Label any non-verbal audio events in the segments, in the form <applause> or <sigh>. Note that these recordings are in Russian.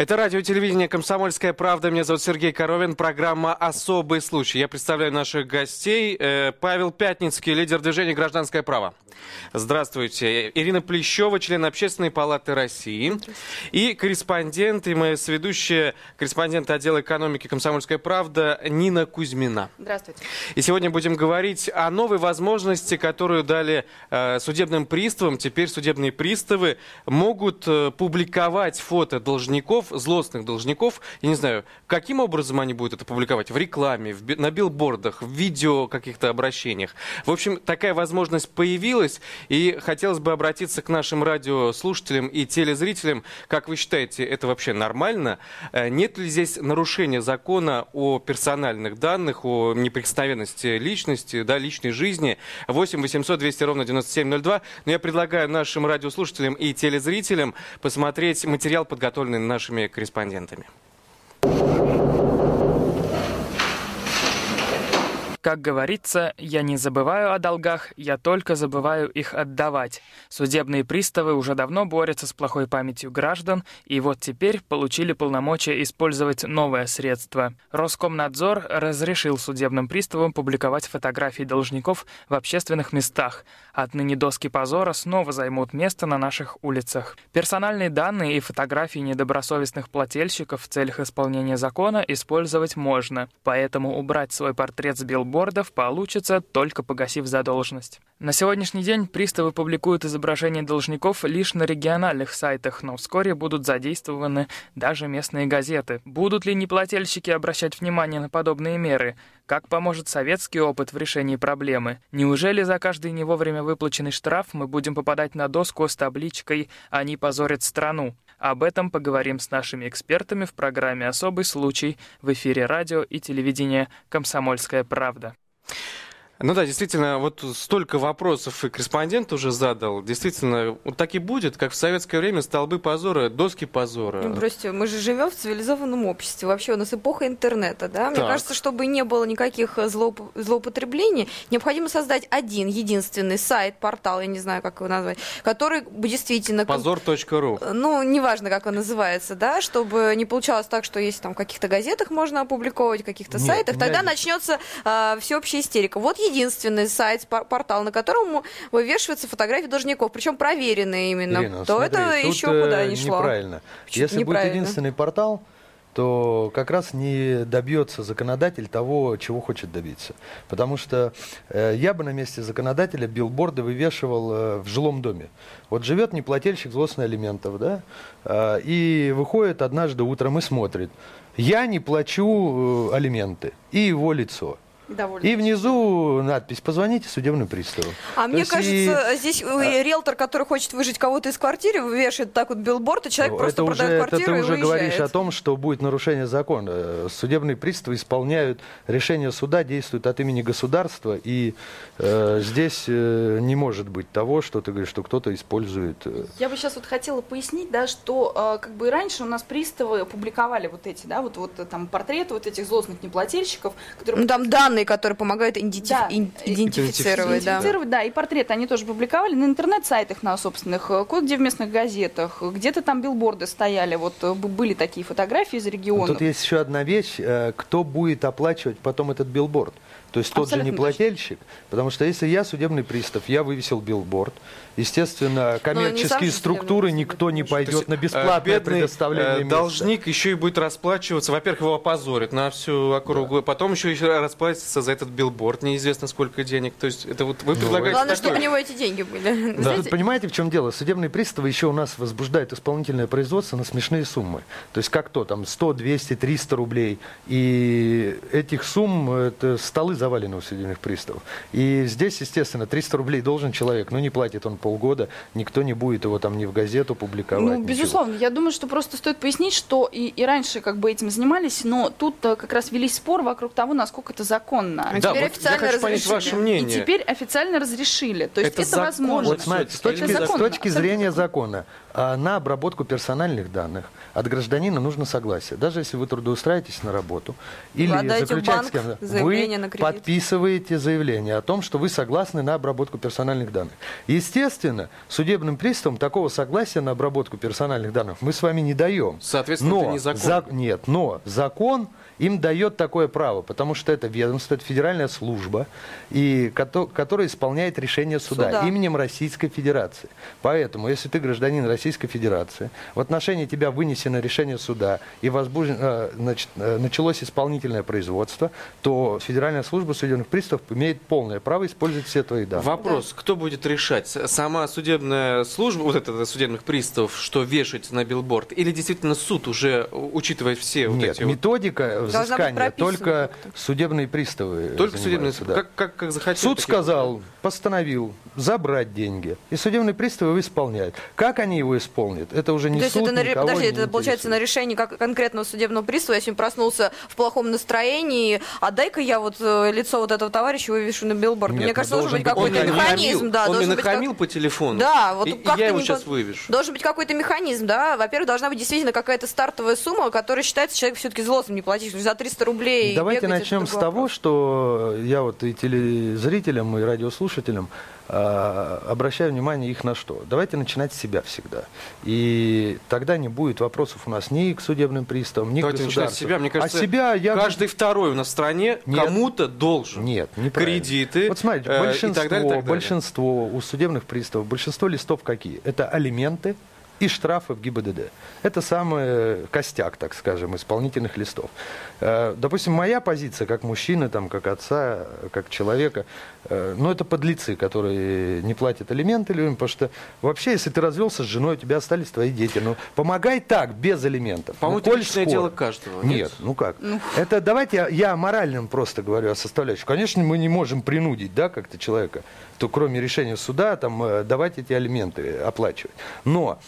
Это радио телевидение «Комсомольская правда». Меня зовут Сергей Коровин. Программа «Особый случай». Я представляю наших гостей. Э, Павел Пятницкий, лидер движения «Гражданское право». Здравствуйте. Ирина Плещева, член Общественной палаты России. И корреспондент, и моя сведущая, корреспондент отдела экономики «Комсомольская правда» Нина Кузьмина. Здравствуйте. И сегодня будем говорить о новой возможности, которую дали э, судебным приставам. Теперь судебные приставы могут э, публиковать фото должников, злостных должников. Я не знаю, каким образом они будут это публиковать? В рекламе, в, на билбордах, в видео каких-то обращениях. В общем, такая возможность появилась. И хотелось бы обратиться к нашим радиослушателям и телезрителям. Как вы считаете, это вообще нормально? Э, Нет ли здесь нарушения закона о персональных данных, о неприкосновенности личности, да, личной жизни? 8 800 200 ровно 9702. Но я предлагаю нашим радиослушателям и телезрителям посмотреть материал, подготовленный нашими корреспондентами. Как говорится, я не забываю о долгах, я только забываю их отдавать. Судебные приставы уже давно борются с плохой памятью граждан, и вот теперь получили полномочия использовать новое средство. Роскомнадзор разрешил судебным приставам публиковать фотографии должников в общественных местах. Отныне доски позора снова займут место на наших улицах. Персональные данные и фотографии недобросовестных плательщиков в целях исполнения закона использовать можно, поэтому убрать свой портрет с билбордов получится, только погасив задолженность. На сегодняшний день приставы публикуют изображения должников лишь на региональных сайтах, но вскоре будут задействованы даже местные газеты. Будут ли неплательщики обращать внимание на подобные меры? Как поможет советский опыт в решении проблемы? Неужели за каждый не вовремя выплаченный штраф мы будем попадать на доску с табличкой «Они позорят страну»? Об этом поговорим с нашими экспертами в программе «Особый случай» в эфире радио и телевидения «Комсомольская правда». Ну да, действительно, вот столько вопросов и корреспондент уже задал. Действительно, вот так и будет, как в советское время столбы позора, доски позора. Ну, бросьте, мы же живем в цивилизованном обществе. Вообще у нас эпоха интернета, да? Мне Так. кажется, чтобы не было никаких э, злоуп- злоупотреблений, необходимо создать один единственный сайт, портал, я не знаю, как его назвать, который бы действительно... Позор.ру. Ну, неважно, как он называется, да, чтобы не получалось так, что если там в каких-то газетах можно опубликовать, в каких-то сайтах, тогда есть- начнется а, всеобщая истерика. Вот единственный сайт, пор- портал, на котором вывешиваются фотографии должников, причем проверенные именно, Ирина, то смотри, это еще э, куда ни шло. Неправильно. Если будет неправильно? единственный портал, то как раз не добьется законодатель того, чего хочет добиться. Потому что э, я бы на месте законодателя билборды вывешивал э, в жилом доме. Вот живет неплательщик злостных алиментов, да, э, и выходит однажды утром и смотрит. Я не плачу э, алименты. И его лицо. Довольно. И внизу надпись «Позвоните судебным приставу». А То мне есть кажется, и- здесь э, риэлтор, который хочет выжить кого-то из квартиры, вешает так вот билборд, и человек Ну, просто это продает уже, это квартиру ты и уже уезжает. говоришь о том, что будет нарушение закона. Судебные приставы исполняют решение суда, действуют от имени государства, и э, здесь э, не может быть того, что ты говоришь, что кто-то использует. э, Я бы сейчас вот хотела пояснить, да, что э, как бы и раньше у нас приставы публиковали вот эти, да, вот, вот э, там портреты вот этих злостных неплательщиков, которые Ну, там данные, которые помогают иденти- Да. ин- идентифицировать, да. идентифицировать, да, и портреты они тоже публиковали на интернет-сайтах на собственных, э, кое-где в местных газетах, где-то там билборды стояли, вот э, были такие фотографии из регионов. Тут есть еще одна вещь, э, кто будет оплачивать потом этот билборд. То есть тот же Абсолютно неплательщик, потому что если я судебный пристав, я вывесил билборд, естественно, Ну, коммерческие структуры никто не пойдет на Э, бесплатное бедный, предоставление э, места. должник еще и будет расплачиваться. Во-первых, его опозорят на всю округу. Потом еще, еще расплатится за этот билборд. Неизвестно сколько денег. То есть это вот вы предлагаете Главное, такое. чтобы у него эти деньги были. Да. Тут понимаете, в чем дело? Судебные приставы еще у нас возбуждают исполнительное производство на смешные суммы. То есть как то, там 100, 200, 300 рублей. И этих сумм, это столы завалены у судебных приставов. И здесь, естественно, 300 рублей должен человек, но не платит он полгода, никто не будет его там ни в газету публиковать. Ну, ничего. безусловно, я думаю, что просто стоит пояснить, что и, и раньше как бы этим занимались, но тут э, как раз велись спор вокруг того, насколько это законно. А Да, теперь вот официально я хочу разрешили. ваше И мнение. теперь официально разрешили. То есть Это это, законно. возможно. Вот смотрите, с точки, с точки зрения закона, а, на обработку персональных данных от гражданина нужно согласие. Даже если вы трудоустраиваетесь на работу или заключаете банк с кем-то, вы подписываете заявление о том, что вы согласны на обработку персональных данных. Естественно, судебным приставам такого согласия на обработку персональных данных мы с вами не даем. Соответственно, но это незаконно. за- нет, но закон им дает такое право, потому что это ведомство, это федеральная служба, и, кото- которая исполняет решение суда, Суда. именем Российской Федерации. Поэтому, если ты гражданин Российской Федерации, в отношении тебя вынесено решение суда и возбужден- э, значит, э, началось исполнительное производство, то Федеральная служба судебных приставов имеет полное право использовать все твои данные. Вопрос, кто будет решать? Сама судебная служба, вот это судебных приставов, что вешать на билборд? Или действительно суд уже учитывает все вот Нет, эти вот- методика быть взыскания только судебные приставы Только судебные, занимаются, да. как, как, как захотели. Суд сказал, постановил забрать деньги. И судебные приставы его исполняют. Как они его исполнят? Это уже не То есть суд, это, на, ре- никого подожди, не это получается на решение как конкретного судебного пристава. Я сегодня проснулся в плохом настроении, а дай-ка я вот э, лицо вот этого товарища вывешу на билборд. Нет, Мне ну, кажется, должен быть какой-то механизм. нахамил, Да, он мне должен быть как- нахамил по телефону. Да, вот и, как-то я его не сейчас вывешу. Должен быть какой-то механизм, да. Во-первых, должна быть действительно какая-то стартовая сумма, которая считается человек все-таки злостным не платить. За 300 рублей Давайте начнем с того, вопрос. что я вот и телезрителям, и радиослушателям а, обращаю внимание их на что. Давайте начинать с себя всегда. И тогда не будет вопросов у нас ни к судебным приставам, ни Давайте к государству. себя. Мне кажется, а себя я... каждый второй у нас в стране Нет. кому-то должен. Нет, неправильно. Кредиты. Вот смотрите, э, и большинство, так далее, и так далее. большинство у судебных приставов, большинство листов какие? Это алименты и штрафы в ГИБДД. Это самый костяк, так скажем, исполнительных листов. Э, Допустим, моя позиция как мужчины, там, как отца, как человека, э, ну, это подлецы, которые не платят алименты людям, потому что вообще, если ты развелся с женой, у тебя остались твои дети. Ну, помогай так, без алиментов. По-моему, Ну, это коль личное скоро. дело каждого. Нет, ну как? Это давайте я, я о моральном просто говорю, о составляющей. Конечно, мы не можем принудить, да, как-то человека, то кроме решения суда, там, э, давать эти алименты оплачивать. Но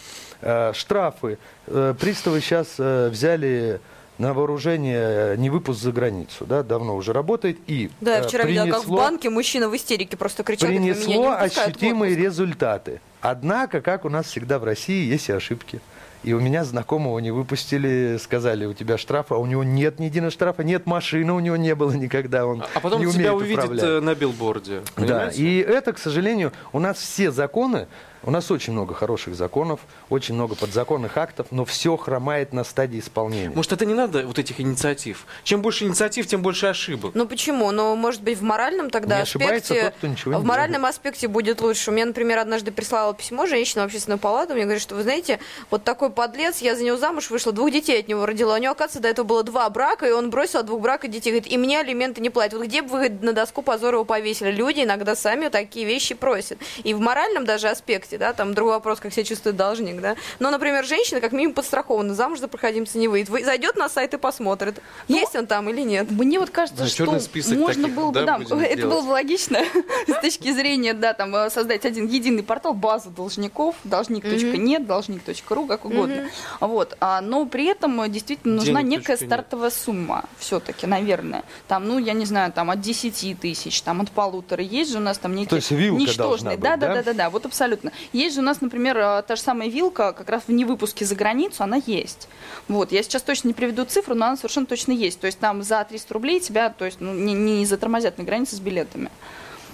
э, штрафы, э, приставы сейчас э, взяли на вооружение не выпуск за границу, да, давно уже работает и Да, я э, вчера видела, как в принесло- банке мужчина в истерике просто кричал, говорит, «Вы меня не принесло ощутимые отпуск». результаты. Однако, как у нас всегда в России, есть и ошибки. И у меня знакомого не выпустили, сказали, у тебя штраф, а у него нет ни единого штрафа, нет машины, у него не было никогда, он А потом не тебя умеет увидят управлять. э, на билборде. Да, понимаете? и это, к сожалению, у нас все законы, у нас очень много хороших законов, очень много подзаконных актов, но все хромает на стадии исполнения. Может, это не надо вот этих инициатив? Чем больше инициатив, тем больше ошибок. Ну почему? Ну, может быть, в моральном тогда Не ошибается аспекте... тот, кто ничего не в моральном аспекте будет лучше. У меня, например, однажды прислала письмо женщина в общественную палату, мне говорит, что, вы знаете, вот такой подлец, я за него замуж вышла, двух детей от него родила. У него, оказывается, до этого было два брака, и он бросил от двух браков детей. Говорит, и мне алименты не платят. Вот где бы вы на доску позора его повесили? Люди иногда сами такие вещи просят. И в моральном даже аспекте, да, там другой вопрос, как себя чувствует должник, да. Но, например, женщина как минимум подстрахована, замуж за проходимца не выйдет. Вы- Зайдет на сайт и посмотрит, есть он там или нет. Мне вот кажется, Да, что список можно таких, было бы, да, да, это делать? было бы логично <laughs> с точки зрения, да, там э, создать один единый портал, базу должников, должник.нет, должник.ру, как угодно. Вот, а, но при этом э, действительно нужна некая стартовая сумма, все-таки, наверное. Там, ну, я не знаю, там от 10 тысяч, там от полутора. Есть же у нас там некие ничтожные. да, да? да, да, да, вот абсолютно. Есть же у нас, например, э, та же самая вилка, как раз в невыпуске за границу, она есть. Вот, я сейчас точно не приведу цифру, но она совершенно точно есть. То есть там за 300 рублей тебя, то есть, ну, не, не затормозят на границе с билетами.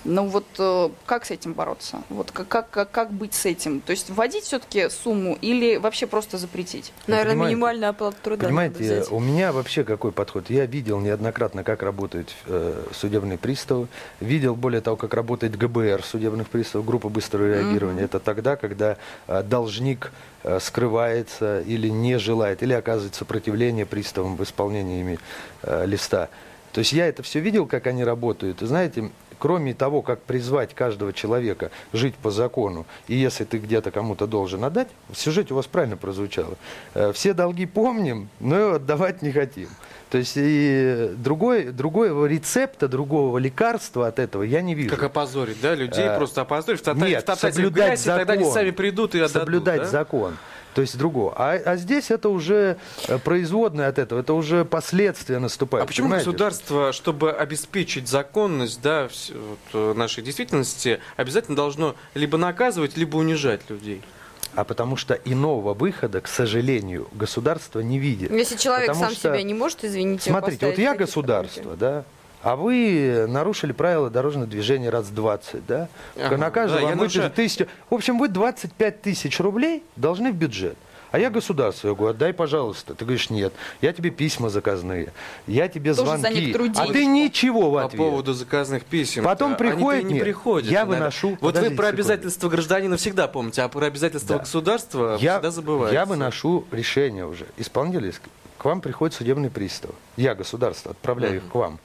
Ну вот э, как с этим бороться? Вот как, как, как, быть с этим? То есть вводить все-таки сумму или вообще просто запретить? Наверное, понимаете- минимальная оплата труда. надо Понимаете, взять. у меня вообще какой подход? Я видел неоднократно, как работают э, судебные приставы, видел, более того, как работает ГБР судебных приставов, группа быстрого реагирования. Это тогда, когда э, должник э, скрывается или не желает, или оказывает сопротивление приставам в исполнении ими э, листа. То есть я это все видел, как они работают. И знаете, кроме того, как призвать каждого человека жить по закону, и если ты где-то кому-то должен отдать, в сюжете у вас правильно прозвучало, э, все долги помним, но отдавать не хотим. То есть и другой, другого рецепта, другого лекарства от этого я не вижу. Как опозорить, да, людей Э, просто опозорить, втоптать, Нет, втоптать их в соблюдать грязь, и тогда они закон. сами придут и отдадут, Соблюдать да? закон. То есть другого. А, а здесь это уже э, производное от этого, это уже последствия наступают. А почему понимаете? государство, чтобы обеспечить законность да, вот, э, нашей действительности, обязательно должно либо наказывать, либо унижать людей? А потому что иного выхода, к сожалению, государство не видит. Если человек Потому сам что- себя не может, извините, Смотрите, вот я государство, да, а вы нарушили правила дорожного движения раз 20, да? Ага, На каждого да, вам выпишут нарушаю. тысячу. В общем, вы 25 тысяч рублей должны в бюджет. А я государство, я говорю, отдай, пожалуйста. Ты говоришь, нет, я тебе письма заказные, я тебе Тоже за звонки, некоторую а ты ничего в По ответ. поводу заказных писем. Потом Они-то и приходят, не нет, приходят. я выношу- Вот вы про секунду. обязательства гражданина всегда помните, а про обязательства Да. государства я, всегда забываете. я выношу решение уже. Исполнители, к вам приходит судебный пристав. Я, государство, отправляю их к вам.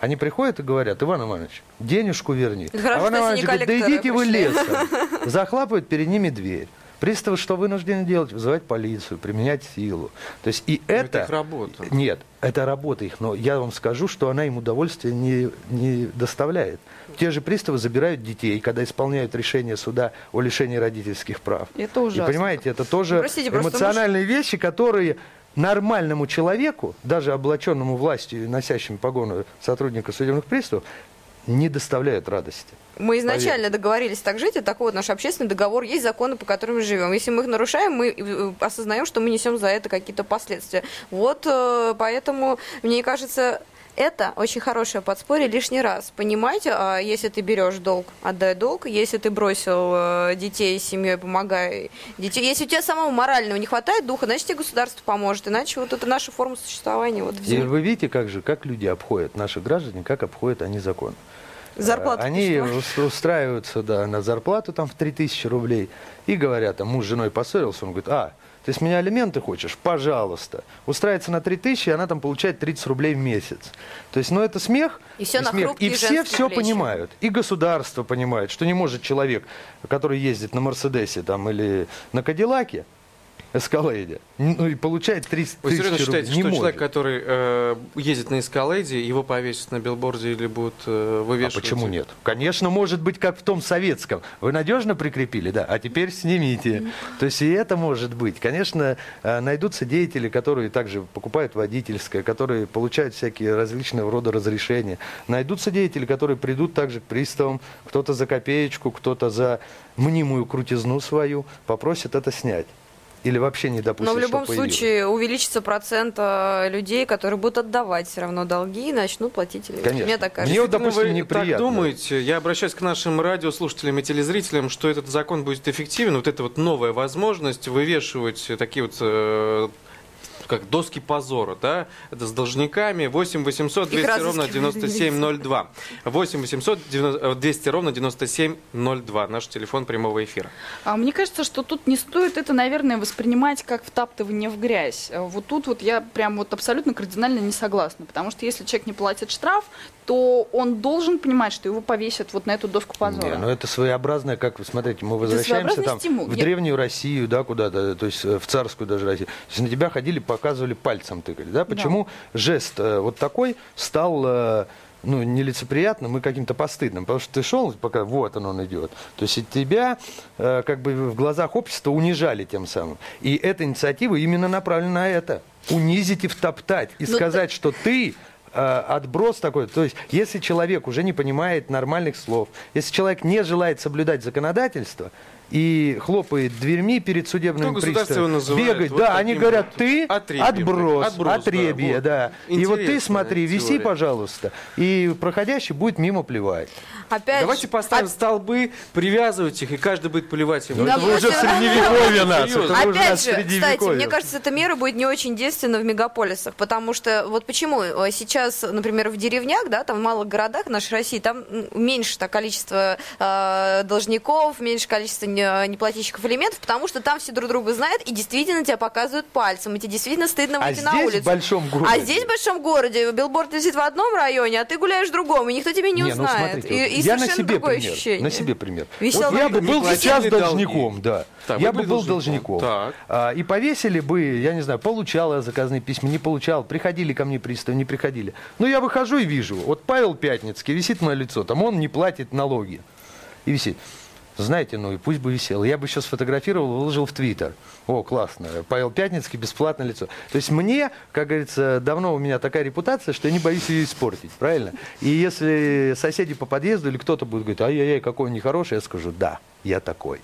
Они приходят и говорят, Иван Иванович, денежку верни. Хорошо, а Иван Иванович говорит, да идите вы пришли». лесом. <laughs> Захлапывают перед ними дверь. Приставы что вынуждены делать? Вызывать полицию, применять силу. То есть и это... это их работа. Нет, это работа их, но я вам скажу, что она им удовольствия не, не доставляет. Те же приставы забирают детей, когда исполняют решение суда о лишении родительских прав. Это И ужасно. понимаете, это тоже Простите, эмоциональные вещи, которые нормальному человеку, даже облаченному властью и носящему погону сотрудника судебных приставов, не доставляют радости. Мы изначально договорились так жить, это такой вот наш общественный договор, есть законы, по которым мы живем. Если мы их нарушаем, мы э, осознаем, что мы несем за это какие-то последствия. Вот э, поэтому, мне кажется, это очень хорошее подспорье лишний раз. Понимаете, а если ты берешь долг, отдай долг. Если ты бросил э, детей с семьей, помогай детей. Если у тебя самого морального не хватает духа, значит тебе государство поможет. Иначе вот это наша форма существования. Вот и вы видите, как же, как люди обходят, наши граждане, как обходят они закон. Зарплату Э, Они ус- устраиваются да, на зарплату там в 3000 рублей и говорят, там муж с женой поссорился, он говорит, а, ты с меня алименты хочешь? Пожалуйста. Устраивается на 3000, и она там получает 30 рублей в месяц. То есть, ну это смех. И всё на смех. И все все плечи. понимают. И государство понимает, что не может человек, который ездит на Мерседесе там, или на Кадиллаке, Эскалейде, ну и получает 30 Вы тысяч серьезно рублей. считаете, что может. человек, который э, ездит на эскалейде, его повесят на билборде или будут э, А вывешивать? почему нет? Конечно, может быть, как в том советском. Вы надежно прикрепили, да, а теперь снимите. То есть и это может быть. Конечно, э, найдутся деятели, которые также покупают водительское, которые получают всякие различные рода разрешения. Найдутся деятели, которые придут также к приставам, кто-то за копеечку, кто-то за мнимую крутизну свою, попросит это снять. Или вообще не допустит, Но в любом случае увеличится процент э, людей, которые будут отдавать все равно долги и начнут платить. алименты. Конечно. Мне так кажется. Мне вот, допустим, вы неприятно. так думаете? Я обращаюсь к нашим радиослушателям и телезрителям, что этот закон будет эффективен. Вот это вот новая возможность вывешивать такие вот э, как доски позора, да, это с должниками 8 800 200 ровно разыскивали 9702. 8 800 90 200 ровно 9702. Наш телефон прямого эфира. А мне кажется, что тут не стоит это, наверное, воспринимать как втаптывание в грязь. А Вот тут вот я прям вот абсолютно кардинально не согласна. Потому что если человек не платит штраф, то он должен понимать, что его повесят вот на эту доску позора. Не, ну это своеобразное, как вы смотрите, мы возвращаемся там стимул. в Я- древнюю Россию, да, куда-то, то есть э, в царскую даже Россию. То есть на тебя ходили, показывали пальцем тыкали, да? Почему жест э, вот такой стал э, ну, нелицеприятным и каким-то постыдным, потому что ты шел, пока вот он, он идет. То есть тебя э, как бы в глазах общества унижали тем самым. И эта инициатива именно направлена на это. Унизить и втоптать. И Ну, сказать, что ты отброс такой. То есть, если человек уже не понимает нормальных слов, если человек не желает соблюдать законодательство и хлопает дверьми перед судебным его приставом, бегает, вот да, они говорят, вот ты отребье, отброс, отброс, да, отребье, вот. да. И вот ты смотри, виси, теория. пожалуйста, и проходящий будет мимо плевать. Опять Давайте же, поставим оп- столбы, привязывать их, и каждый будет поливать им. Ну, это вы уже в средневековье нас, Опять же, кстати, мне кажется, эта мера будет не очень действенна в мегаполисах, потому что вот почему э, сейчас, например, в деревнях, да, там в малых городах нашей России, там меньше количество э, должников, меньше количество неплательщиков элементов, потому что там все друг друга знают и действительно тебя показывают пальцем, и тебе действительно стыдно А выйти на здесь, улицу. в большом городе? А здесь в большом городе билборд висит в одном районе, а ты гуляешь в другом, и никто тебя не, ну узнает. смотрите, и, вот и я на совершенно себе другое пример. ощущение. На себе пример. Вот я бы был сейчас долги. должником, да. Так, я бы был должником. должником. Так. А, и повесили бы, я не знаю, получал я заказные письма, не получал, приходили ко мне приставы, не приходили. Ну, я выхожу и вижу, вот Павел Пятницкий висит мое лицо, там он не платит налоги. И висит. Знаете, ну и пусть бы висел. Я бы еще сфотографировал, выложил в Твиттер. О, классно. Павел Пятницкий, бесплатное лицо. То есть мне, как говорится, давно у меня такая репутация, что я не боюсь ее испортить, правильно? И если соседи по подъезду или кто-то будет говорить, ай-яй-яй, какой он нехороший, я скажу, да, я такой.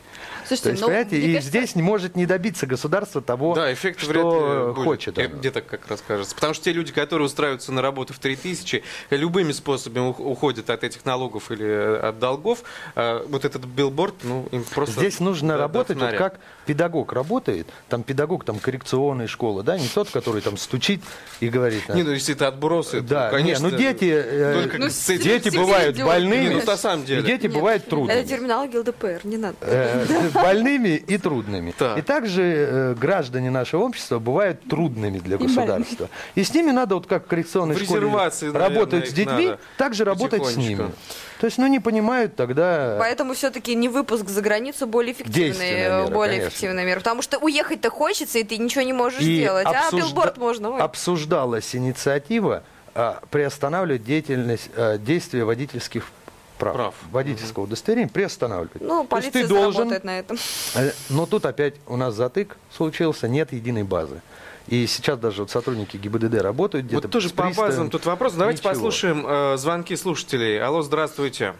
Слушайте, То есть, ну, понимаете, и кажется- здесь не может не добиться государство того, Да, эффект что будет. хочет. Оно. Мне так как раз кажется. Потому что те люди, которые устраиваются на работу в 3000, любыми способами ух- уходят от этих налогов или э, от долгов, а вот этот билборд, ну, им просто... Здесь нужно до работать, вот как педагог работает, там педагог там коррекционной школы, да, не тот, который там стучит и говорит. Не, ну если это отбросы, да, то, конечно... не, ну дети, э, только Ну, дети бывают Не, ну, на самом деле. и дети Нет, бывают трудными. Это терминология ЛДПр, не надо. Э, больными и трудными. И также э, граждане нашего общества бывают трудными для государства. И с ними надо, вот как в коррекционной школе работают с детьми, также работать с ними. То есть, ну, не понимают тогда... Поэтому все-таки не выпуск за границу более Действенная мера, более конечно. эффективная мера. Потому что уехать-то хочется, и ты ничего не можешь И сделать. А обсужда- билборд можно. ой. Обсуждалась инициатива а, приостанавливать деятельность, а, действия водительских прав. Прав. Водительского удостоверения приостанавливать. Ну, То есть полиция ты должен, на этом. э, но тут опять у нас затык случился, нет единой базы. И сейчас даже вот сотрудники ГИБДД работают где-то Вот тоже по базам тут вопрос. Давайте Ничего. послушаем э, звонки слушателей. Алло, здравствуйте.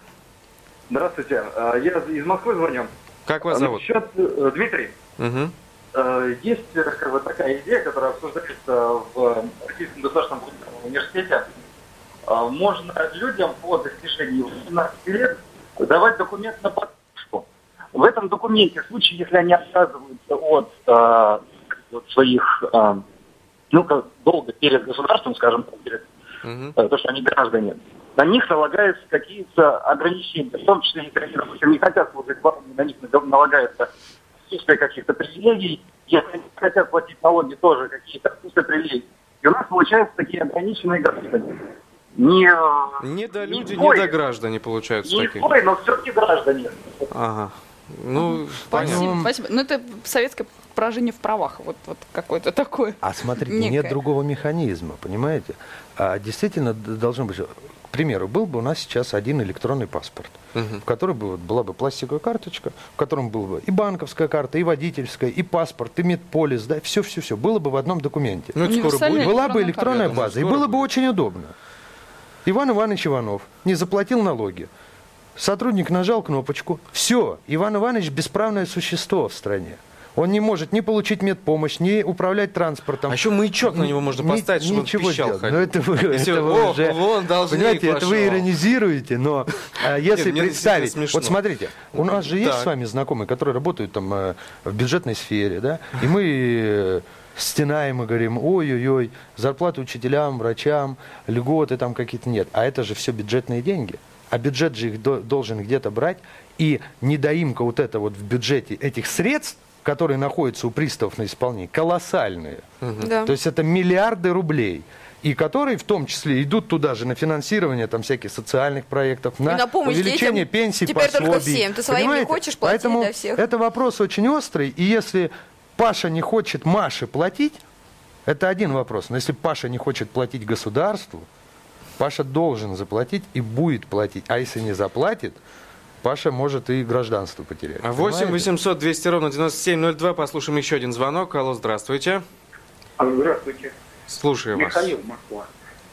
Здравствуйте, э, я из Москвы звоню. Как вас зовут? Насчет, э, Дмитрий, Мгм. э, есть как бы, такая идея, которая обсуждается в Российском государственном университете. Э, Можно людям по достижении 18 лет давать документ на подписку. В этом документе, в случае, если они отказываются от, э, от своих э, ну, как долга перед государством, скажем так, перед э, то, что они граждане, на них налагаются какие-то ограничения, в том числе, если они, допустим, не хотят служить в армии, на них налагается отсутствие каких-то привилегий, если они хотят платить налоги, тоже какие-то отсутствие привилегий. И у нас получаются такие ограниченные граждане. Не, Не до люди, не изгои, до граждане получаются не такие. изгои, но все-таки граждане. Ага. Ну, понятно. Спасибо, спасибо. Ну, это советское поражение в правах. Вот, вот какое-то такое. А смотрите, Некое. нет другого механизма, понимаете? А действительно должно быть... К примеру, был бы у нас сейчас один электронный паспорт, Мгм. в котором бы, вот была бы пластиковая карточка, в котором была бы и банковская карта, и водительская, и паспорт, и медполис, да, все-все-все, было бы в одном документе. Ну, это скоро будет. Была бы электронная карта. база, и было бы будет. очень удобно. Иван Иванович Иванов не заплатил налоги. Сотрудник нажал кнопочку. Все, Иван Иванович бесправное существо в стране. Он не может ни получить медпомощь, ни управлять транспортом. А еще маячок на него можно Ни- поставить, чтобы он ничего пищал. сделать. ходил. Ну, это вы, Если это он, вы «О, уже... вон Понимаете, это вы пошел». иронизируете, но а, <laughs> если Нет, представить... Вот смотрите, у нас же есть Так. с вами знакомые, которые работают там э, в бюджетной сфере, да? И мы э, стенаем и говорим, ой-ой-ой, зарплаты учителям, врачам, льготы там какие-то нет. А это же все бюджетные деньги. А бюджет же их до- должен где-то брать. И недоимка вот это вот в бюджете этих средств, которые находятся у приставов на исполнении, колоссальные. Да. То есть это миллиарды рублей. И которые в том числе идут туда же на финансирование там всяких социальных проектов, на, на помощь увеличение детям. пенсий, Теперь только пособий. всем. Ты своим не хочешь, плати Поэтому для всех. это вопрос очень острый. И если Паша не хочет Маше платить, это один вопрос. Но если Паша не хочет платить государству, Паша должен заплатить и будет платить. А если не заплатит, Паша может и гражданство потерять. А 8 Понимаете? 800 200 ровно 9702. Послушаем еще один звонок. Алло, здравствуйте. Здравствуйте, Слушаю вас. Михаил Москва.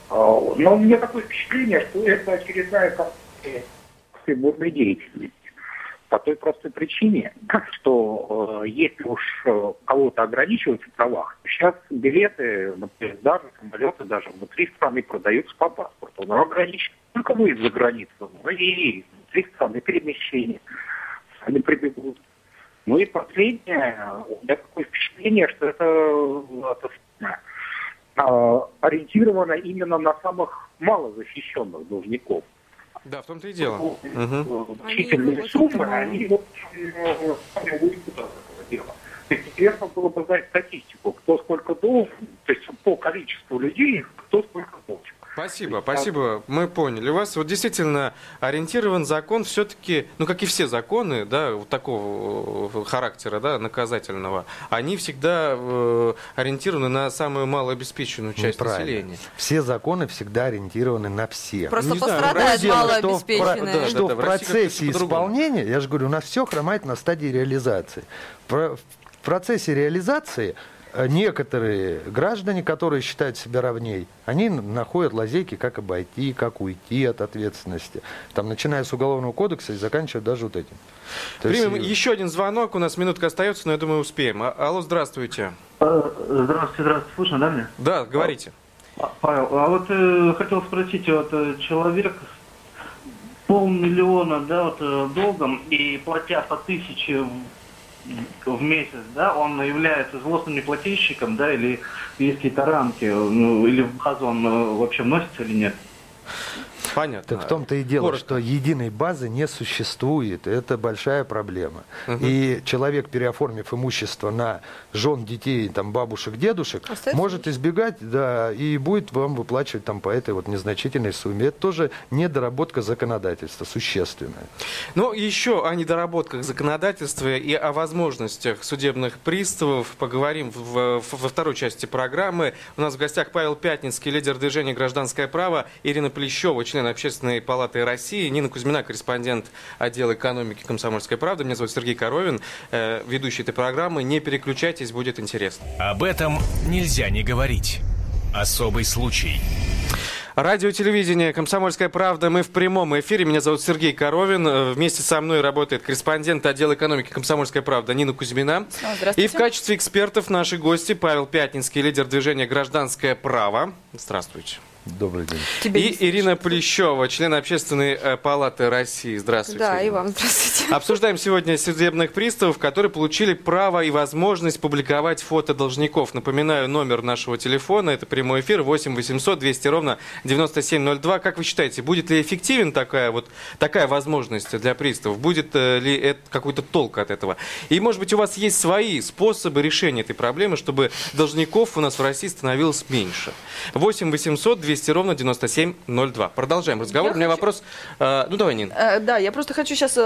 А, Но у меня такое впечатление, что это очередная концепция бурной деятельности. По той простой причине, что э, если уж э, кого-то ограничивать в правах, сейчас билеты на поезда, самолеты даже внутри страны продаются по паспорту. Но ограничивать не только выезд за границу, но и внутри страны перемещения. Они прибегут. Ну и последнее, у меня такое впечатление, что это, э, это а, ориентировано именно на самых малозащищенных должников. Да, в том-то и дело. Мгм. Значительные Они суммы, они вот э, сами уйдут от этого дела. То есть интересно было бы знать статистику, кто сколько должен, то есть по количеству людей, кто сколько должен. Спасибо, спасибо, мы поняли. У вас вот действительно ориентирован закон все-таки, ну как и все законы, да, вот такого э, характера, да, наказательного, они всегда э, ориентированы на самую малообеспеченную часть Неправильно. населения. Все законы всегда ориентированы на всех. Просто не знаю, пострадают Дело, что в, малообеспеченные. про- что Да, в в процессе исполнения, я же говорю, у нас все хромает на стадии реализации. Про- в процессе реализации э, некоторые граждане, которые считают себя равней, они находят лазейки, как обойти, как уйти от ответственности. Там, начиная с Уголовного кодекса и заканчивая даже вот этим. То есть, Примем э, еще один звонок, у нас минутка остается, но я думаю, успеем. А- Алло, здравствуйте. А, Здравствуйте, здравствуйте, слышно, да, меня? Да, говорите. А, Павел, а вот э, хотел спросить, вот э, человек полмиллиона, да, вот э, долгом и платя по тысяче в, месяц, да, он является злостным неплательщиком, да, или есть какие-то рамки, ну, или в базу он э, вообще вносится или нет? Понятно. Так в том-то и дело, Коротко. что единой базы не существует. Это большая проблема. И человек, переоформив имущество на жен, детей, там, бабушек, дедушек, Остается может избегать, да, и будет вам выплачивать там по этой вот незначительной сумме. Это тоже недоработка законодательства, существенная. Ну, еще о недоработках законодательства и о возможностях судебных приставов поговорим в- в- во второй части программы. У нас в гостях Павел Пятницкий, лидер движения «Гражданское право», Ирина Плещева, член Общественной палаты России, Нина Кузьмина, корреспондент отдела экономики «Комсомольской правды». Меня зовут Сергей Коровин, э, ведущий этой программы. Не переключайтесь, будет интересно. Об этом нельзя не говорить. Особый случай. Радио, телевидение, «Комсомольская правда». Мы в прямом эфире. Меня зовут Сергей Коровин. Э, Вместе со мной работает корреспондент отдела экономики «Комсомольская правда» Нина Кузьмина. Здравствуйте. И в качестве экспертов наши гости Павел Пятницкий, лидер движения «Гражданское право». Здравствуйте. Добрый день. Тебя И Ирина Плещева, член Общественной э, палаты России. Здравствуйте. Да, и Ирина. вам здравствуйте. <laughs> Обсуждаем сегодня судебных приставов, которые получили право и возможность публиковать фото должников. Напоминаю, номер нашего телефона, это прямой эфир, 8 800 200 ровно 9702. Как вы считаете, будет ли эффективен такая, вот, такая возможность для приставов? Будет э, ли это какой-то толк от этого? И, может быть, у вас есть свои способы решения этой проблемы, чтобы должников у нас в России становилось меньше? 8 800 200 ровно 9702. Продолжаем разговор. Я У меня хочу- вопрос... э, ну, давай, Нин. Э, Да, я просто хочу сейчас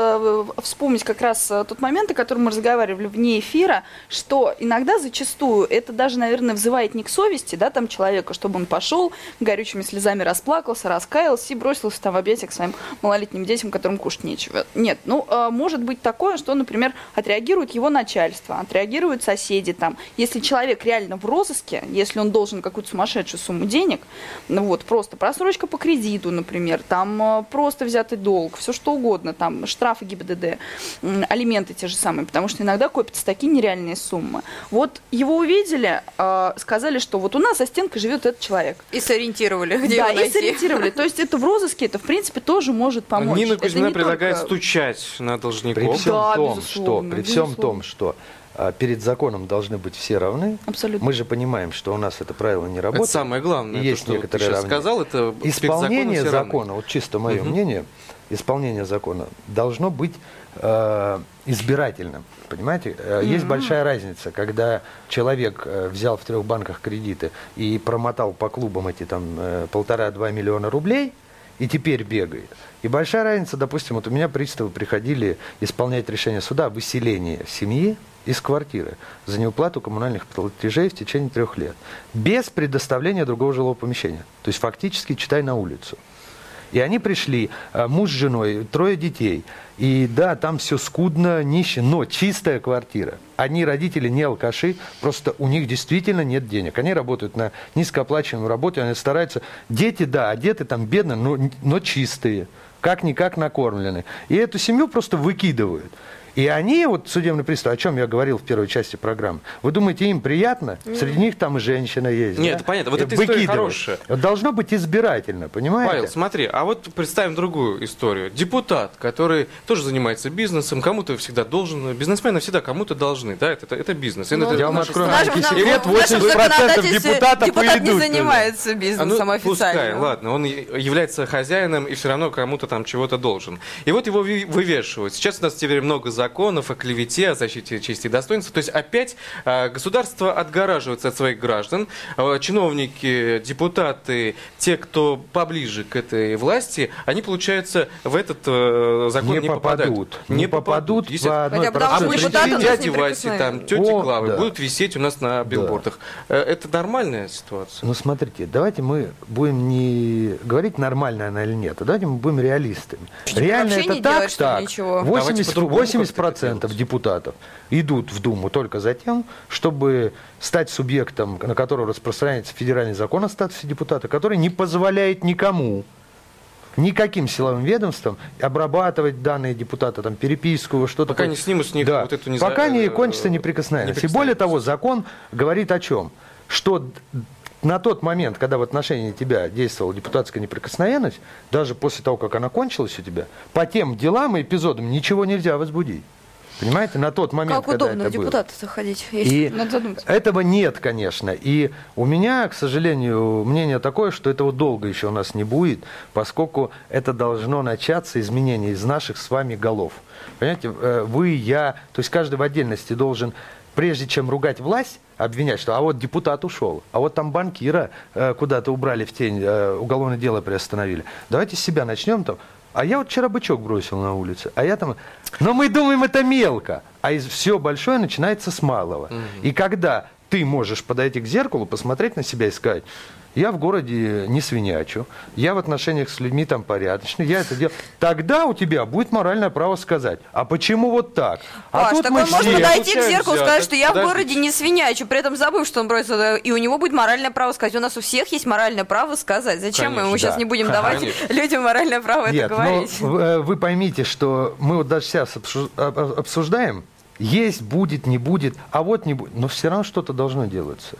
вспомнить как раз э, тот момент, о котором мы разговаривали вне эфира, что иногда зачастую это даже, наверное, взывает не к совести, да, там человека, чтобы он пошел, горючими слезами расплакался, раскаялся и бросился там в объятия к своим малолетним детям, которым кушать нечего. Нет, ну, э, может быть такое, что, например, отреагирует его начальство, отреагируют соседи там. Если человек реально в розыске, если он должен какую-то сумасшедшую сумму денег, ну вот, просто просрочка по кредиту, например, там э, просто взятый долг, все что угодно, там штрафы ГИБДД, алименты те же самые, потому что иногда копятся такие нереальные суммы. Вот его увидели, э, сказали, что вот у нас за стенкой живет этот человек. И сориентировали, где да, его и найти. сориентировали. То есть это в розыске, это в принципе тоже может помочь. Нина Кузьмина не предлагает только- стучать на При должников. всем Да, том, безусловно, что, при всем том, что перед законом должны быть все равны, Абсолютно. мы же понимаем, что у нас это правило не работает. Это самое главное. И то, есть что ты некоторые равнения. сказал, это Исполнение равны. закона, вот чисто мое Мгм. мнение, исполнение закона должно быть э, избирательным. Понимаете? Э, Есть большая разница, когда человек э, взял в трех банках кредиты и промотал по клубам эти там э, полтора-два миллиона рублей, и теперь бегает. И большая разница, допустим, вот у меня приставы приходили исполнять решение суда о выселении семьи из квартиры за неуплату коммунальных платежей в течение трех лет. Без предоставления другого жилого помещения. То есть фактически читай на улицу. И они пришли, э, муж с женой, трое детей. И да, там все скудно, нище, но чистая квартира. Они, родители, не алкаши, просто у них действительно нет денег. Они работают на низкооплачиваемой работе, они стараются. Дети, да, одеты там бедно, но, но чистые. Как-никак накормлены. И эту семью просто выкидывают. И они, вот судебный пристав, о чем я говорил в первой части программы, вы думаете, им приятно? Среди них там и женщина есть. Нет, да? понятно. Вот И эта история выкидывают. хорошая. Должно быть избирательно, понимаете? Павел, смотри, а вот представим другую историю. Депутат, который тоже занимается бизнесом, кому-то всегда должен, бизнесмены всегда кому-то должны, да, это, это бизнес. Ну, это Я вам открою нашем- секрет, в нашем 80% законодательстве депутатов депутат не уйдут туда. занимается А бизнесом ну, пускай, официально. ладно, он является хозяином и все равно кому-то там чего-то должен. И вот его вывешивают. Сейчас у нас теперь много законов, о клевете, о защите чести и достоинства. То есть опять э, государство отгораживается от своих граждан. Э, чиновники, депутаты, те, кто поближе к этой власти, они, получается, в этот э, закон не, Не попадают. попадут. Не попадут естественно. по одной А дяди Васи, там, тети О, Клавы да. будут висеть у нас на билбордах. Э, Это нормальная ситуация? Ну, смотрите, давайте мы будем не говорить, нормально она или нет, а давайте мы будем реалистами. Реально это не так, ли, так. ничего? Давайте 80, по-другому 80% как-то это делать. депутатов идут в Думу только за тем, чтобы стать субъектом, на которого распространяется федеральный закон о статусе депутата, который не позволяет никому никаким силовым ведомствам обрабатывать данные депутата, там, переписку, что-то. Пока такое. не снимут с них Да. вот эту неза- Пока не э, кончится неприкосновенность. И неприкосновенность. более того, закон говорит о чем? Что на тот момент, когда в отношении тебя действовала депутатская неприкосновенность, даже после того, как она кончилась у тебя, по тем делам и эпизодам ничего нельзя возбудить. Понимаете, на тот момент, Как когда удобно это в депутаты заходить. И Надо задуматься. этого нет, конечно. И у меня, к сожалению, мнение такое, что этого долго еще у нас не будет, поскольку это должно начаться изменение из наших с вами голов. Понимаете, э, вы, я, то есть каждый в отдельности должен, прежде чем ругать власть, обвинять, что а вот депутат ушел, а вот там банкира э, куда-то убрали в тень, э, уголовное дело приостановили. Давайте с себя начнем там. А я вот вчера бычок бросил на улице, а я там... Но мы думаем, это мелко, а из все большое начинается с малого. И когда ты можешь подойти к зеркалу, посмотреть на себя и сказать, я в городе не свинячу, я в отношениях с людьми там порядочный, я это делаю. Тогда у тебя будет моральное право сказать, а почему вот так? А Паш, тут так мы он может все- подойти к зеркалу и сказать, что я в Подождите. городе не свинячу, при этом забыв, что он бросил, э, и у него будет моральное право сказать. У нас у всех есть моральное право сказать. Зачем мы ему Конечно, сейчас да. не будем давать Конечно. людям моральное право это Нет, но говорить? э, вы поймите, что мы вот даже сейчас об- обсуждаем, есть, будет, не будет, а вот не будет, но все равно что-то должно делаться.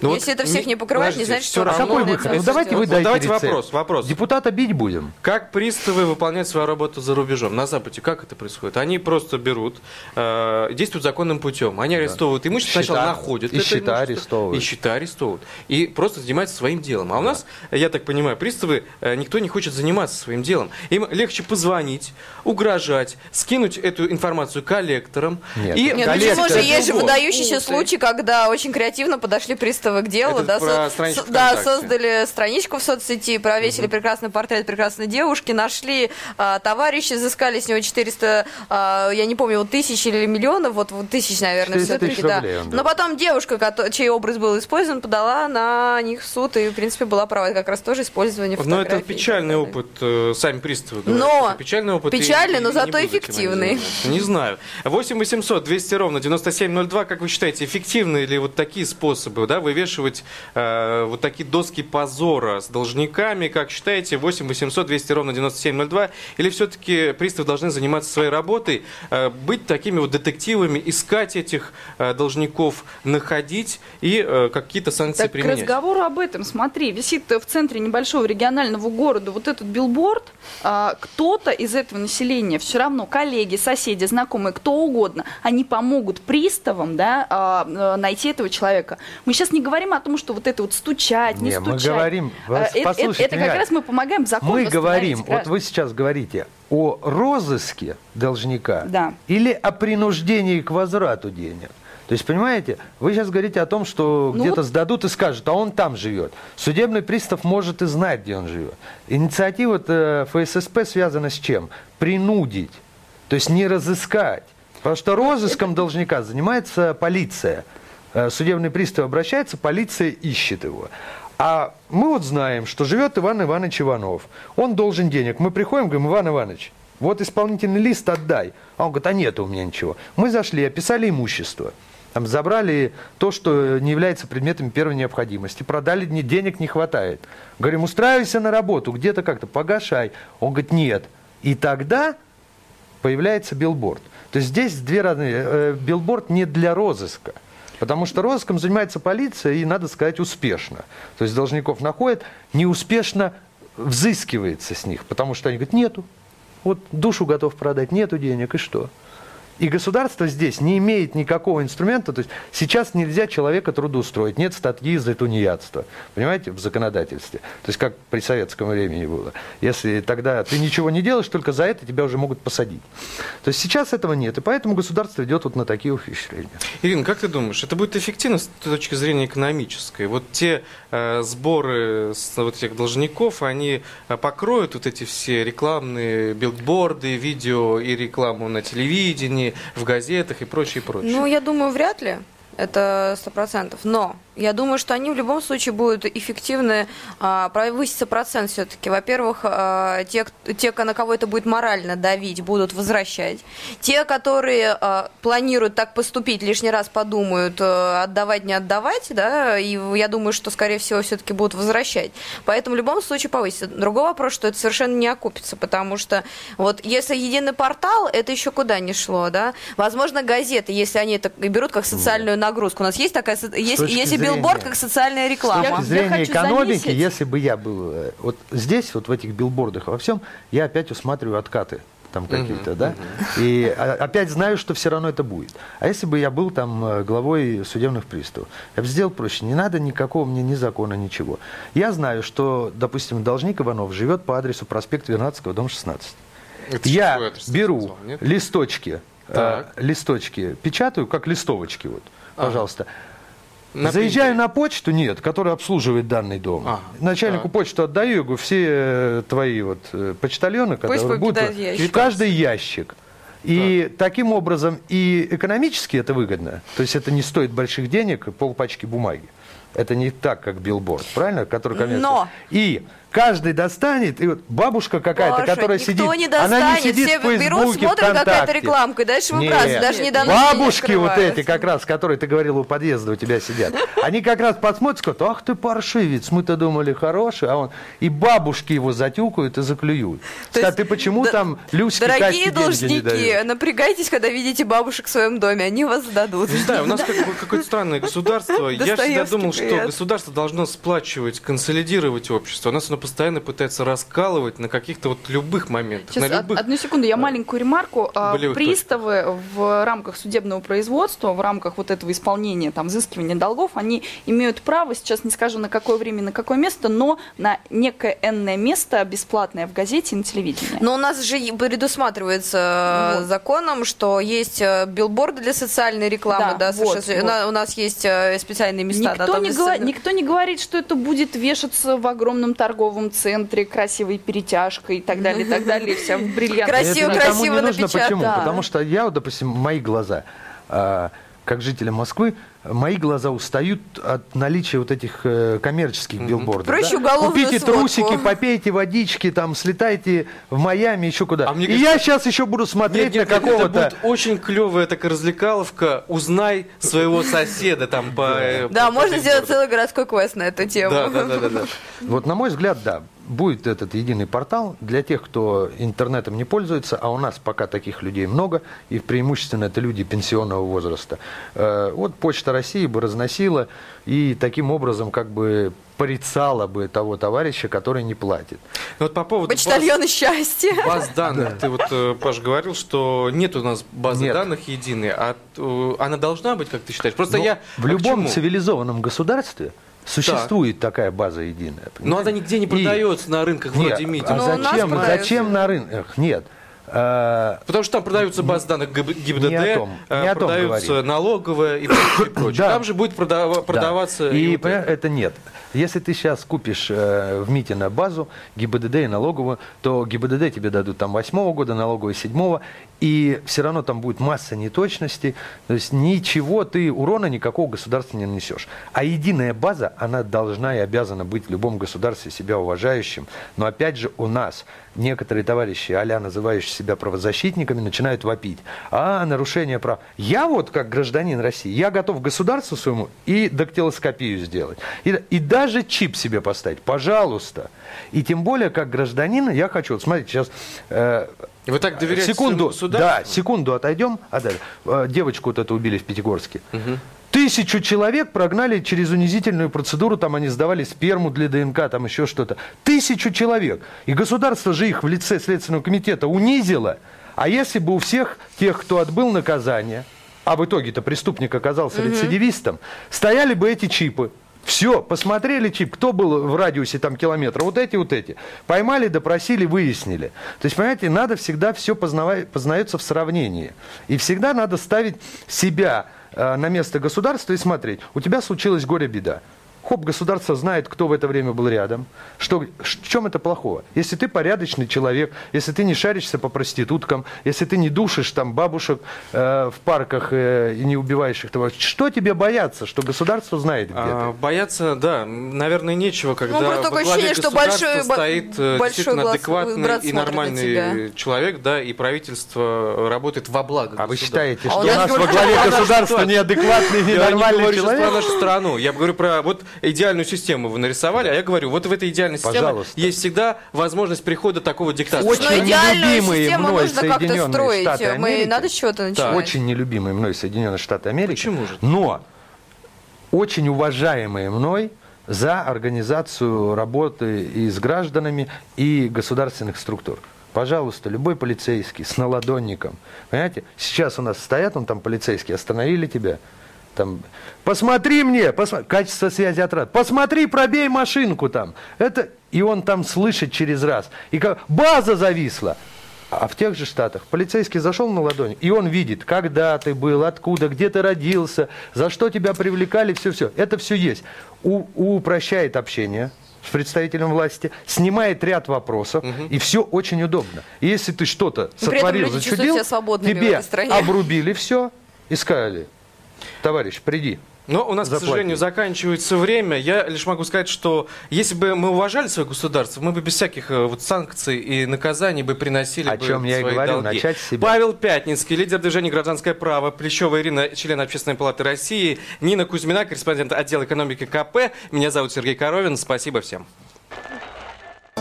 Ну Если это всех не покрывает, не значит, что равно какой выход? Ну давайте вы дайте Давайте рецепт. вопрос, вопрос. Депутата бить будем? Как приставы выполняют свою работу за рубежом? На Западе как это происходит? Они просто берут, э, действуют законным путем. Они арестовывают имущество, Счета. сначала находят И это счета имущество, арестовывают. И счета арестовывают. И просто занимаются своим делом. А у нас, я так понимаю, приставы, э, никто не хочет заниматься своим делом. Им легче позвонить, угрожать, скинуть эту информацию коллекторам. Нет. и Нет, ну Коллектор. почему же есть же Вот. выдающийся случай, когда очень креативно подошли приставы к делу, Это да, про со- да, создали страничку в соцсети, провесили прекрасный портрет прекрасной девушки, нашли а, товарища, изыскали с него 400, а, я не помню, вот тысяч или миллионов, вот, вот тысяч, наверное, 400 все-таки, тысяч да. рублей. Но потом девушка, чей образ был использован, подала на них в суд, и, в принципе, была права. Это как раз тоже использование Но это фотографий и печальный опыт, э, сами приставы говорят. Но Это печальный опыт. и- печальный, и но не зато эффективный. Не знаю. 8 800 200 ровно 9702. Как вы считаете, эффективны ли вот такие способы, да, вывешивать э, вот такие доски позора с должниками? Как считаете, 8 800 200 ровно 9702? Или все-таки приставы должны заниматься своей работой, э, быть такими вот детективами, искать этих э, должников, находить и э, какие-то санкции Так, к применять? разговору об этом, смотри, висит в центре небольшого регионального города вот этот билборд, а, кто-то из этого населения, все равно коллеги, соседи, знакомые, кто угодно, они помогут приставам, да, а, э, найти этого человека. Мы сейчас не говорим о том, что вот это вот стучать, не, Не, мы стучать. говорим- А, вас- это- это, послушайте это как меня. раз мы помогаем закон Мы говорим, вот вы сейчас говорите о розыске должника Да. или о принуждении к возврату денег. То есть, понимаете, вы сейчас говорите о том, что Ну где-то сдадут и скажут, а он там живет. Судебный пристав может и знать, где он живет. Инициатива э, ФССП связана с чем? Принудить, то есть не разыскать. Потому что розыском должника занимается полиция. Э, Судебный пристав обращается, полиция ищет его. А мы вот знаем, что живет Иван Иванович Иванов. Он должен денег. Мы приходим, говорим, Иван Иванович, вот исполнительный лист отдай. А он говорит, а нет у меня ничего. Мы зашли, описали имущество. Там забрали то, что не является предметом первой необходимости. Продали, не- денег не хватает. Говорим, устраивайся на работу, где-то как-то погашай. Он говорит, нет. И тогда появляется билборд. То есть здесь две разные. э, билборд не для розыска. Потому что розыском занимается полиция, и, надо сказать, успешно. То есть должников находят, неуспешно взыскивается с них, потому что они говорят, нету. Вот душу готов продать, нету денег, и что? И государство здесь не имеет никакого инструмента, то есть сейчас нельзя человека трудоустроить, нет статьи за тунеядство, понимаете, в законодательстве. То есть как при советском времени было. Если тогда ты ничего не делаешь, только за это тебя уже могут посадить. То есть сейчас этого нет, и поэтому государство идет вот на такие ухищрения. Ирина, как ты думаешь, это будет эффективно с точки зрения экономической? Вот те э, сборы с вот этих должников, они э, покроют вот эти все рекламные билборды, видео и рекламу на телевидении, в газетах и прочее, прочее? Ну, я думаю, вряд ли. Это сто процентов. Но я думаю, что они в любом случае будут эффективны, а, повысится процент все-таки. Во-первых, а, те, те, на кого это будет морально давить, будут возвращать. Те, которые а, планируют так поступить, лишний раз подумают, отдавать, не отдавать, да, и я думаю, что, скорее всего, все-таки будут возвращать. Поэтому в любом случае повысится. Другой вопрос, что это совершенно не окупится, потому что вот если единый портал, это еще куда не шло, да. Возможно, газеты, если они это берут как социальную нагрузку. У нас есть такая, есть, есть зрения- билборд как социальная реклама. С точки Я зрения экономики, заметить- если бы я был э, вот здесь, вот в этих билбордах во всем, я опять усматриваю откаты там какие-то, да, и а, опять знаю, что все равно это будет. А если бы я был там э, главой судебных приставов, я бы сделал проще, не надо никакого мне ни закона, ничего. Я знаю, что, допустим, должник Иванов живет по адресу проспект Вернадского, дом 16. Это Я беру листочки, э, листочки, печатаю, как листовочки, вот, Ага. пожалуйста. На Заезжаю принтере. на почту, нет, которая обслуживает данный дом. Ага, Начальнику так. почту отдаю, я говорю, все э, твои вот э, почтальоны, которые будут ящик. в каждый ящик. И таким образом и экономически это выгодно. То есть это не стоит больших денег, полпачки бумаги. Это не так, как билборд, правильно? Который. Но! И каждый достанет, и вот бабушка какая-то, которая никто сидит, не она достанет. не сидит Все в Фейсбуке, берут, смотрят, какая-то рекламка, и дальше Нет. выбрасывают. Даже не дано- Бабушки не вот эти как раз, которые ты говорил у подъезда у тебя сидят, они как раз посмотрят, скажут, ах ты паршивец, мы-то думали хороший, а он... И бабушки его затюкают и заклюют. То есть, ты почему д- там Люське Дорогие должники, напрягайтесь, когда видите бабушек в своем доме, они вас сдадут. Не знаю, у нас какое-то странное государство. Я всегда Достоевский, думал, что привет. государство должно сплачивать, консолидировать общество. У нас оно постоянно пытается раскалывать на каких-то вот любых моментах. Сейчас, на любых... одну секунду, я маленькую ремарку. А, болевых Приставы в рамках судебного производства, в рамках вот этого исполнения, там, взыскивания долгов, они имеют право, сейчас не скажу на какое время, на какое место, но на некое энное место бесплатное в газете и на телевидении. Но у нас же предусматривается э, Вот. законом, что есть э, билборды для социальной рекламы, Да, да, вот, вот. У, на- у нас есть э, специальные места. да, Никто, там не гова- никто не говорит, что это будет вешаться в огромном торговом центре красивой перетяжкой и так далее, и так <laughs> далее, вся в бриллиантах. Красиво, красиво напечатано. Почему? Потому что я, допустим, мои глаза, а, как жителя Москвы, мои глаза устают от наличия вот этих э, коммерческих билбордов. Проще да? Купите сводку. трусики, попейте водички, там, слетайте в Майами, еще куда. А мне И кажется- я сейчас еще буду смотреть Нет, нет, на нет, это какого-то... будет очень клевая такая развлекаловка. Узнай своего соседа там по... э, Да, можно сделать целый городской квест на эту тему. Да, да, да, да. Вот, на мой взгляд, да, будет этот единый портал для тех, кто интернетом не пользуется, а у нас пока таких людей много, и преимущественно это люди пенсионного возраста. Э, Вот Почта России бы разносила и таким образом как бы порицала бы того товарища, который не платит. Ну Вот по поводу баз- Почтальоны счастья. Баз данных. Ты вот, э, Паш, говорил, что нет у нас базы Нет. данных единой, а э, она должна быть, как ты считаешь? Просто Но я... в а любом цивилизованном государстве существует такая база единая. Но понимаете? она нигде не И- продается на рынках Нет, вроде МИДи. а Ну, зачем, продается. зачем на рынках? Нет. Э, Потому что там продаются базы данных ГИБ- ГИБДД, Не о том, не о том продаются налоговая и прочее, и прочее. Да. Там же будет продава- Да. продаваться... И, вот понимаешь, это. это нет. Если ты сейчас купишь э, в МИТе на базу ГИБДД и налоговую, то ГИБДД тебе дадут там восьмого года, налоговую седьмого, и все равно там будет масса неточностей. То есть ничего, ты урона никакого государства не нанесешь. А единая база, она должна и обязана быть в любом государстве себя уважающим. Но опять же у нас некоторые товарищи, а называющие себя правозащитниками, начинают вопить. А, нарушение прав. Я вот, как гражданин России, я готов государству своему и дактилоскопию сделать. И, и даже чип себе поставить. Пожалуйста. И тем более, как гражданин, я хочу, вот смотрите, сейчас... э, Вы так доверяете секунду, государству? да, секунду отойдем. А далее, э, девочку вот эту убили в Пятигорске. Тысячу человек прогнали через унизительную процедуру, там они сдавали сперму для ДНК, там еще что-то. Тысячу человек. И государство же их в лице Следственного комитета унизило, А если бы у всех тех, кто отбыл наказание, а в итоге-то преступник оказался рецидивистом, стояли бы эти чипы. Все, посмотрели чип, кто был в радиусе там километра, вот эти, вот эти. Поймали, допросили, выяснили. То есть, понимаете, надо всегда все познавать, познается в сравнении. И всегда надо ставить себя на место государства и смотреть. У тебя случилась горе-беда. Хоп, государство знает, кто в это время был рядом. Что, в чем это плохого? Если ты порядочный человек, если ты не шаришься по проституткам, если ты не душишь там бабушек э, в парках э, и не убиваешь их, то что тебе бояться, что государство знает где А, ты? бояться, да, наверное, нечего, когда Ну, во главе ощущение, что государства большой- бо- стоит э, большой действительно глаз- адекватный и на нормальный человек, да, и правительство работает во благо А вы считаете, А что у у нас во главе государства неадекватный, Я не ненормальный говорю про человек? нашу страну. Я говорю про вот идеальную систему вы нарисовали, а я говорю, вот в этой идеальной системе Пожалуйста. есть всегда возможность прихода такого диктатора. Очень нелюбимые мной нужно как-то Соединенные строить. Штаты Мы Америки. надо с чего-то начинать. Очень нелюбимые мной Соединенные Штаты Америки. Почему же? Но очень уважаемые мной за организацию работы и с гражданами, и государственных структур. Пожалуйста, любой полицейский с наладонником. Понимаете, сейчас у нас стоят, он там полицейские, остановили тебя. Там, посмотри мне, посма- качество связи от рад. Посмотри, пробей машинку там. Это, и он там слышит через раз. И как, база зависла. А в тех же штатах полицейский зашел на ладонь, и он видит, когда ты был, откуда, где ты родился, за что тебя привлекали, все-все. Это все есть. У, упрощает общение с представителем власти, снимает ряд вопросов, и все очень удобно. И если ты что-то этом сотворил, зачудил, тебе обрубили все и сказали, товарищ, приди. Но у нас, Заплатили. к сожалению, заканчивается время. Я лишь могу сказать, что если бы мы уважали свое государство, мы бы без всяких э, вот санкций и наказаний бы приносили О бы чем я и свои говорю, долги. начать с себя. Павел Пятницкий, лидер движения «Гражданское право», Плещева Ирина, член Общественной палаты России, Нина Кузьмина, корреспондент отдела экономики КП. Меня зовут Сергей Коровин. Спасибо всем.